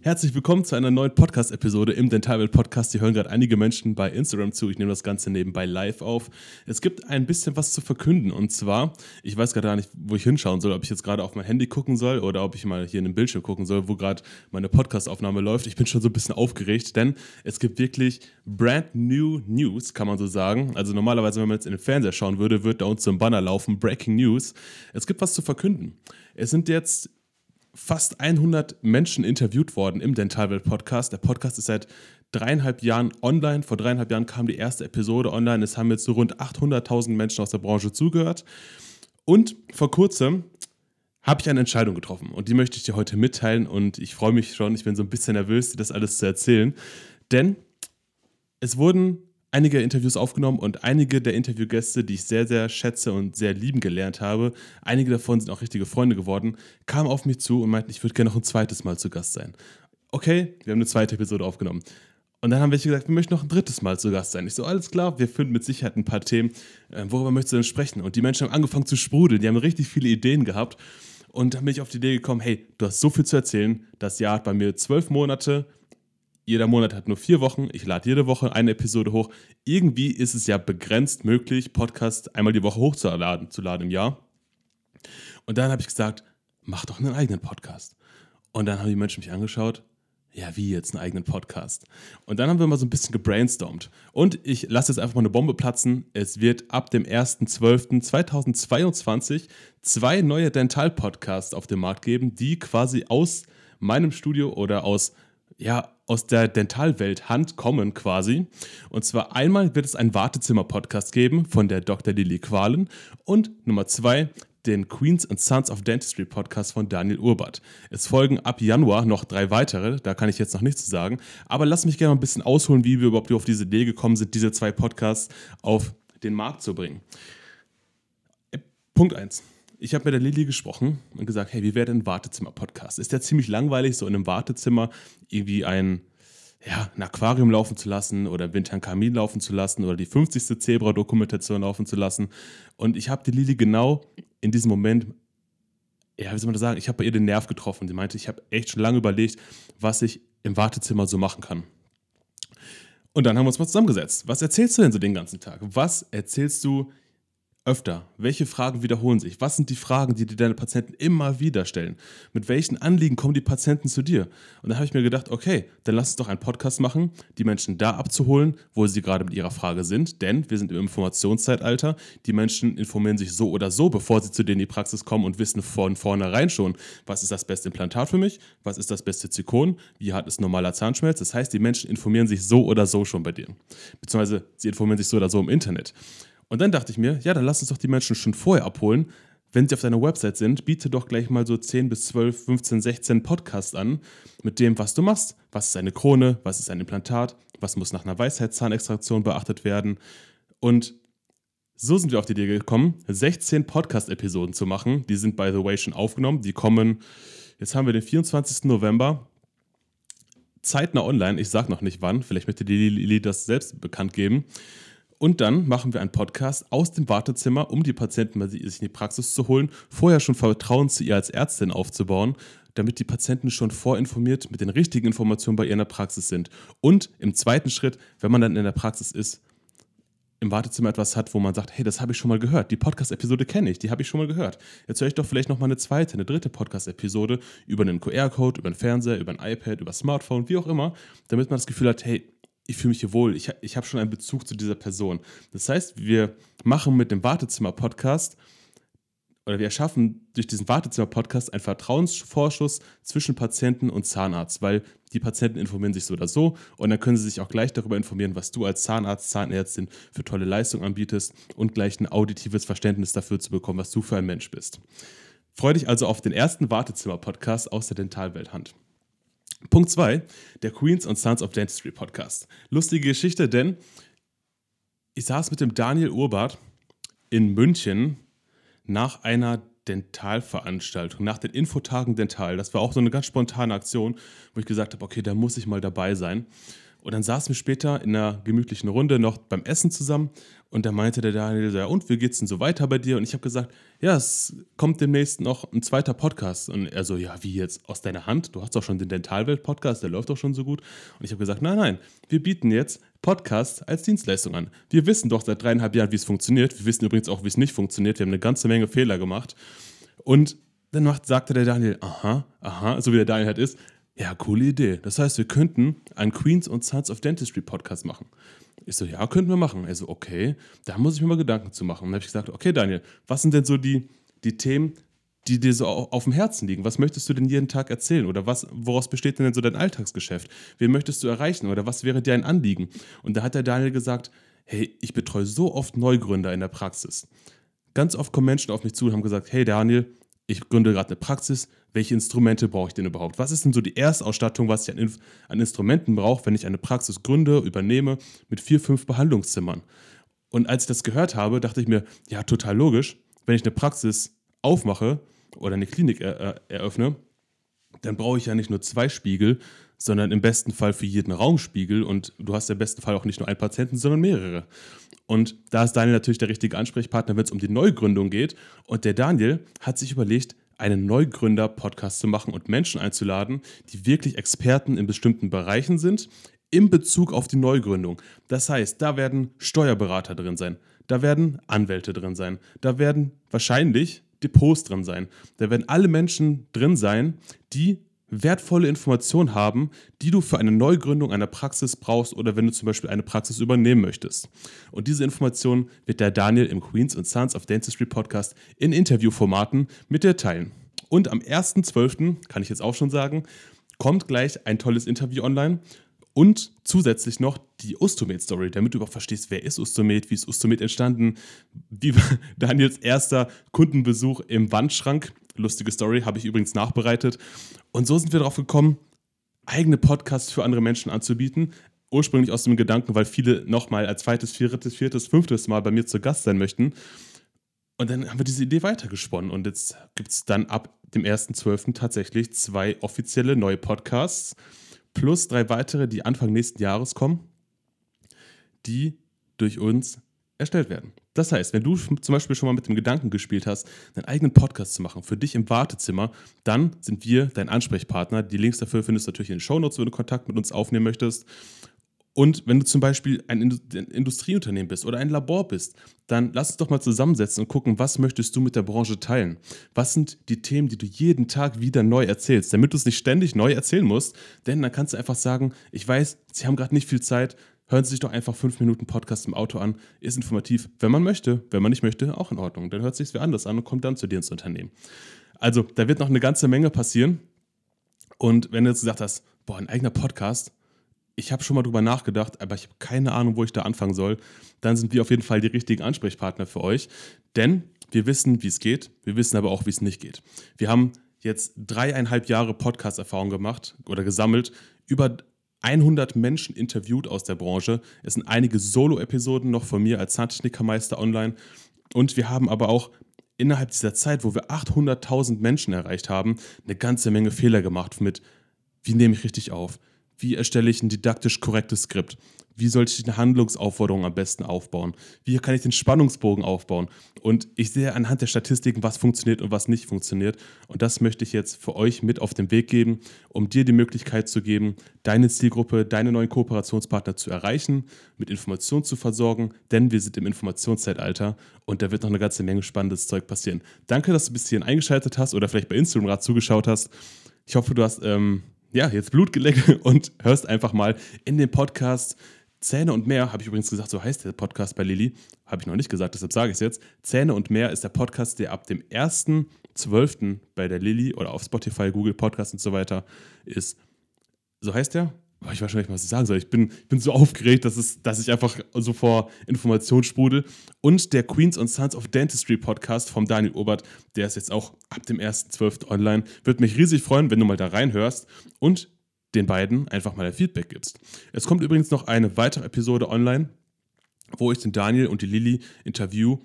Herzlich willkommen zu einer neuen Podcast-Episode im Dentalwelt Podcast. Hier hören gerade einige Menschen bei Instagram zu. Ich nehme das Ganze nebenbei live auf. Es gibt ein bisschen was zu verkünden und zwar, ich weiß gerade gar nicht, wo ich hinschauen soll, ob ich jetzt gerade auf mein Handy gucken soll oder ob ich mal hier in den Bildschirm gucken soll, wo gerade meine Podcast-Aufnahme läuft. Ich bin schon so ein bisschen aufgeregt, denn es gibt wirklich brand new News, kann man so sagen. Also normalerweise, wenn man jetzt in den Fernseher schauen würde, wird da uns so ein Banner laufen, Breaking News. Es gibt was zu verkünden. Es sind jetzt fast 100 Menschen interviewt worden im Dentalwelt Podcast. Der Podcast ist seit dreieinhalb Jahren online. Vor dreieinhalb Jahren kam die erste Episode online. Es haben jetzt so rund 800.000 Menschen aus der Branche zugehört. Und vor kurzem habe ich eine Entscheidung getroffen und die möchte ich dir heute mitteilen und ich freue mich schon, ich bin so ein bisschen nervös, dir das alles zu erzählen, denn es wurden einige Interviews aufgenommen und einige der Interviewgäste, die ich sehr, sehr schätze und sehr lieben gelernt habe, einige davon sind auch richtige Freunde geworden, kamen auf mich zu und meinten, ich würde gerne noch ein zweites Mal zu Gast sein. Okay, wir haben eine zweite Episode aufgenommen. Und dann haben welche gesagt, wir möchten noch ein drittes Mal zu Gast sein. Ich so, alles klar, wir finden mit Sicherheit ein paar Themen. Äh, worüber möchtest du denn sprechen? Und die Menschen haben angefangen zu sprudeln, die haben richtig viele Ideen gehabt. Und dann bin ich auf die Idee gekommen, hey, du hast so viel zu erzählen. Das Jahr hat bei mir zwölf Monate, jeder Monat hat nur vier Wochen. Ich lade jede Woche eine Episode hoch. Irgendwie ist es ja begrenzt möglich, Podcast einmal die Woche hochzuladen zu laden im Jahr. Und dann habe ich gesagt, mach doch einen eigenen Podcast. Und dann haben die Menschen mich angeschaut. Ja, wie jetzt einen eigenen Podcast? Und dann haben wir mal so ein bisschen gebrainstormt. Und ich lasse jetzt einfach mal eine Bombe platzen. Es wird ab dem 1.12.2022 zwei neue Dental-Podcasts auf dem Markt geben, die quasi aus meinem Studio oder aus ja, aus der Dentalwelt Hand kommen quasi. Und zwar einmal wird es einen Wartezimmer-Podcast geben von der Dr. Lilly Qualen und Nummer zwei den Queens and Sons of Dentistry Podcast von Daniel Urbert. Es folgen ab Januar noch drei weitere, da kann ich jetzt noch nichts zu sagen. Aber lass mich gerne mal ein bisschen ausholen, wie wir überhaupt auf diese Idee gekommen sind, diese zwei Podcasts auf den Markt zu bringen. Punkt 1 ich habe mit der Lilly gesprochen und gesagt, hey, wie wäre denn ein Wartezimmer-Podcast? Ist ja ziemlich langweilig, so in einem Wartezimmer irgendwie ein, ja, ein Aquarium laufen zu lassen oder Winter einen Kamin laufen zu lassen oder die 50. Zebra-Dokumentation laufen zu lassen. Und ich habe die Lilly genau in diesem Moment, ja, wie soll man das sagen, ich habe bei ihr den Nerv getroffen. Sie meinte, ich habe echt schon lange überlegt, was ich im Wartezimmer so machen kann. Und dann haben wir uns mal zusammengesetzt. Was erzählst du denn so den ganzen Tag? Was erzählst du öfter? Welche Fragen wiederholen sich? Was sind die Fragen, die dir deine Patienten immer wieder stellen? Mit welchen Anliegen kommen die Patienten zu dir? Und da habe ich mir gedacht, okay, dann lass uns doch einen Podcast machen, die Menschen da abzuholen, wo sie gerade mit ihrer Frage sind. Denn wir sind im Informationszeitalter. Die Menschen informieren sich so oder so, bevor sie zu dir in die Praxis kommen und wissen von vornherein schon, was ist das beste Implantat für mich? Was ist das beste Zirkon? Wie hart ist normaler Zahnschmelz? Das heißt, die Menschen informieren sich so oder so schon bei dir. Beziehungsweise sie informieren sich so oder so im Internet. Und dann dachte ich mir, ja, dann lass uns doch die Menschen schon vorher abholen. Wenn sie auf deiner Website sind, biete doch gleich mal so 10 bis 12, 15, 16 Podcasts an mit dem, was du machst. Was ist eine Krone? Was ist ein Implantat? Was muss nach einer Weisheitszahnextraktion beachtet werden? Und so sind wir auf die Idee gekommen, 16 Podcast-Episoden zu machen. Die sind, by the way, schon aufgenommen. Die kommen, jetzt haben wir den 24. November, zeitnah online. Ich sage noch nicht wann. Vielleicht möchte die Lili das selbst bekannt geben. Und dann machen wir einen Podcast aus dem Wartezimmer, um die Patienten mal sich in die Praxis zu holen, vorher schon Vertrauen zu ihr als Ärztin aufzubauen, damit die Patienten schon vorinformiert mit den richtigen Informationen bei ihr in der Praxis sind. Und im zweiten Schritt, wenn man dann in der Praxis ist, im Wartezimmer etwas hat, wo man sagt, hey, das habe ich schon mal gehört. Die Podcast-Episode kenne ich, die habe ich schon mal gehört. Jetzt höre ich doch vielleicht noch mal eine zweite, eine dritte Podcast-Episode über einen QR-Code, über einen Fernseher, über ein iPad, über Smartphone, wie auch immer, damit man das Gefühl hat, hey, ich fühle mich hier wohl, ich, ich habe schon einen Bezug zu dieser Person. Das heißt, wir machen mit dem Wartezimmer-Podcast oder wir erschaffen durch diesen Wartezimmer-Podcast einen Vertrauensvorschuss zwischen Patienten und Zahnarzt, weil die Patienten informieren sich so oder so und dann können sie sich auch gleich darüber informieren, was du als Zahnarzt, Zahnärztin für tolle Leistungen anbietest und gleich ein auditives Verständnis dafür zu bekommen, was du für ein Mensch bist. Freue dich also auf den ersten Wartezimmer-Podcast aus der Dentalwelt Hand. Punkt 2, der Queens und Sons of Dentistry Podcast. Lustige Geschichte, denn ich saß mit dem Daniel Urbart in München nach einer Dentalveranstaltung, nach den Infotagen Dental. Das war auch so eine ganz spontane Aktion, wo ich gesagt habe, okay, da muss ich mal dabei sein. Und dann saßen wir später in einer gemütlichen Runde noch beim Essen zusammen und da meinte der Daniel, ja, und wie geht's denn so weiter bei dir? Und ich habe gesagt, ja, es kommt demnächst noch ein zweiter Podcast. Und er so, ja, wie jetzt aus deiner Hand? Du hast doch schon den Dentalwelt-Podcast, der läuft doch schon so gut. Und ich habe gesagt, nein, nein, wir bieten jetzt Podcasts als Dienstleistung an. Wir wissen doch seit dreieinhalb Jahren, wie es funktioniert. Wir wissen übrigens auch, wie es nicht funktioniert. Wir haben eine ganze Menge Fehler gemacht. Und dann macht, sagte der Daniel, aha, aha, so wie der Daniel halt ist, ja, coole Idee. Das heißt, wir könnten einen Queens und Sons of Dentistry Podcast machen. Ich so, ja, könnten wir machen. Er so, okay, da muss ich mir mal Gedanken zu machen. Und dann habe ich gesagt, okay, Daniel, was sind denn so die, die Themen, die dir so auf dem Herzen liegen? Was möchtest du denn jeden Tag erzählen? Oder was, woraus besteht denn so dein Alltagsgeschäft? Wen möchtest du erreichen? Oder was wäre dir ein Anliegen? Und da hat der Daniel gesagt, hey, ich betreue so oft Neugründer in der Praxis. Ganz oft kommen Menschen auf mich zu und haben gesagt, hey Daniel, ich gründe gerade eine Praxis, welche Instrumente brauche ich denn überhaupt? Was ist denn so die Erstausstattung, was ich an, an Instrumenten brauche, wenn ich eine Praxis gründe, übernehme mit vier, fünf Behandlungszimmern? Und als ich das gehört habe, dachte ich mir, ja, total logisch, wenn ich eine Praxis aufmache oder eine Klinik er eröffne, dann brauche ich ja nicht nur zwei Spiegel, sondern im besten Fall für jeden Raumspiegel und du hast im besten Fall auch nicht nur einen Patienten, sondern mehrere. Und da ist Daniel natürlich der richtige Ansprechpartner, wenn es um die Neugründung geht. Und der Daniel hat sich überlegt, einen Neugründer-Podcast zu machen und Menschen einzuladen, die wirklich Experten in bestimmten Bereichen sind, in Bezug auf die Neugründung. Das heißt, da werden Steuerberater drin sein, da werden Anwälte drin sein, da werden wahrscheinlich Depots drin sein, da werden alle Menschen drin sein, die wertvolle Informationen haben, die du für eine Neugründung einer Praxis brauchst oder wenn du zum Beispiel eine Praxis übernehmen möchtest. Und diese Informationen wird der Daniel im Queens and Sons of Dentistry Podcast in Interviewformaten mit dir teilen. Und am 1.12., kann ich jetzt auch schon sagen, kommt gleich ein tolles Interview online und zusätzlich noch die Ustomed-Story, damit du überhaupt verstehst, wer ist Ustomed, wie ist Ustomed entstanden, wie Daniels erster Kundenbesuch im Wandschrank. Lustige Story, habe ich übrigens nachbereitet. Und so sind wir darauf gekommen, eigene Podcasts für andere Menschen anzubieten. Ursprünglich aus dem Gedanken, weil viele nochmal als zweites, viertes, viertes, fünftes Mal bei mir zu Gast sein möchten. Und dann haben wir diese Idee weitergesponnen. Und jetzt gibt es dann ab dem 1.12. tatsächlich zwei offizielle neue Podcasts plus drei weitere, die Anfang nächsten Jahres kommen, die durch uns erstellt werden. Das heißt, wenn du zum Beispiel schon mal mit dem Gedanken gespielt hast, deinen eigenen Podcast zu machen, für dich im Wartezimmer, dann sind wir dein Ansprechpartner. Die Links dafür findest du natürlich in den Shownotes, wenn du Kontakt mit uns aufnehmen möchtest. Und wenn du zum Beispiel ein Industrieunternehmen bist oder ein Labor bist, dann lass uns doch mal zusammensetzen und gucken, was möchtest du mit der Branche teilen? Was sind die Themen, die du jeden Tag wieder neu erzählst, damit du es nicht ständig neu erzählen musst? Denn dann kannst du einfach sagen, ich weiß, sie haben gerade nicht viel Zeit, hören Sie sich doch einfach fünf Minuten Podcast im Auto an. Ist informativ, wenn man möchte. Wenn man nicht möchte, auch in Ordnung. Dann hört sich wer anders an und kommt dann zu dir ins Unternehmen. Also, da wird noch eine ganze Menge passieren. Und wenn du jetzt gesagt hast, boah, ein eigener Podcast, ich habe schon mal drüber nachgedacht, aber ich habe keine Ahnung, wo ich da anfangen soll, dann sind wir auf jeden Fall die richtigen Ansprechpartner für euch. Denn wir wissen, wie es geht, wir wissen aber auch, wie es nicht geht. Wir haben jetzt dreieinhalb Jahre Podcast-Erfahrung gemacht oder gesammelt, über 100 Menschen interviewt aus der Branche. Es sind einige Solo-Episoden noch von mir als Zahntechnikermeister online. Und wir haben aber auch innerhalb dieser Zeit, wo wir 800.000 Menschen erreicht haben, eine ganze Menge Fehler gemacht mit, wie nehme ich richtig auf? Wie erstelle ich ein didaktisch korrektes Skript? Wie sollte ich eine Handlungsaufforderung am besten aufbauen? Wie kann ich den Spannungsbogen aufbauen? Und ich sehe anhand der Statistiken, was funktioniert und was nicht funktioniert. Und das möchte ich jetzt für euch mit auf den Weg geben, um dir die Möglichkeit zu geben, deine Zielgruppe, deine neuen Kooperationspartner zu erreichen, mit Informationen zu versorgen, denn wir sind im Informationszeitalter und da wird noch eine ganze Menge spannendes Zeug passieren. Danke, dass du bis hierhin eingeschaltet hast oder vielleicht bei Instagram gerade zugeschaut hast. Ich hoffe, du hast ähm, ja, jetzt Blut geleckt und hörst einfach mal in den Podcast Zähne und mehr, habe ich übrigens gesagt, so heißt der Podcast bei Lilly. Habe ich noch nicht gesagt, deshalb sage ich es jetzt. Zähne und mehr ist der Podcast, der ab dem 1.12. bei der Lilly oder auf Spotify, Google Podcast und so weiter ist. So heißt der? Ich weiß schon nicht, was ich sagen soll. Ich bin, ich bin so aufgeregt, dass, es, dass ich einfach so vor Informationen sprudel. Und der Queens and Sons of Dentistry Podcast vom Daniel Obert, der ist jetzt auch ab dem 1.12. online. Würde mich riesig freuen, wenn du mal da reinhörst. Und den beiden einfach mal ein Feedback gibst. Es kommt übrigens noch eine weitere Episode online, wo ich den Daniel und die Lilly interview,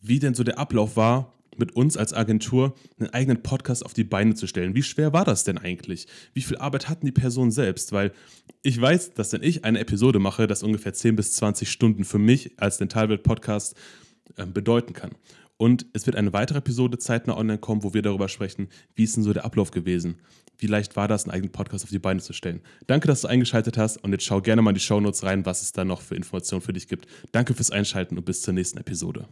wie denn so der Ablauf war mit uns als Agentur einen eigenen Podcast auf die Beine zu stellen. Wie schwer war das denn eigentlich? Wie viel Arbeit hatten die Personen selbst? Weil ich weiß, dass wenn ich eine Episode mache, das ungefähr 10 bis 20 Stunden für mich als Dentalwelt-Podcast äh, bedeuten kann. Und es wird eine weitere Episode zeitnah online kommen, wo wir darüber sprechen, wie ist denn so der Ablauf gewesen? Wie leicht war das, einen eigenen Podcast auf die Beine zu stellen? Danke, dass du eingeschaltet hast und jetzt schau gerne mal in die Shownotes rein, was es da noch für Informationen für dich gibt. Danke fürs Einschalten und bis zur nächsten Episode.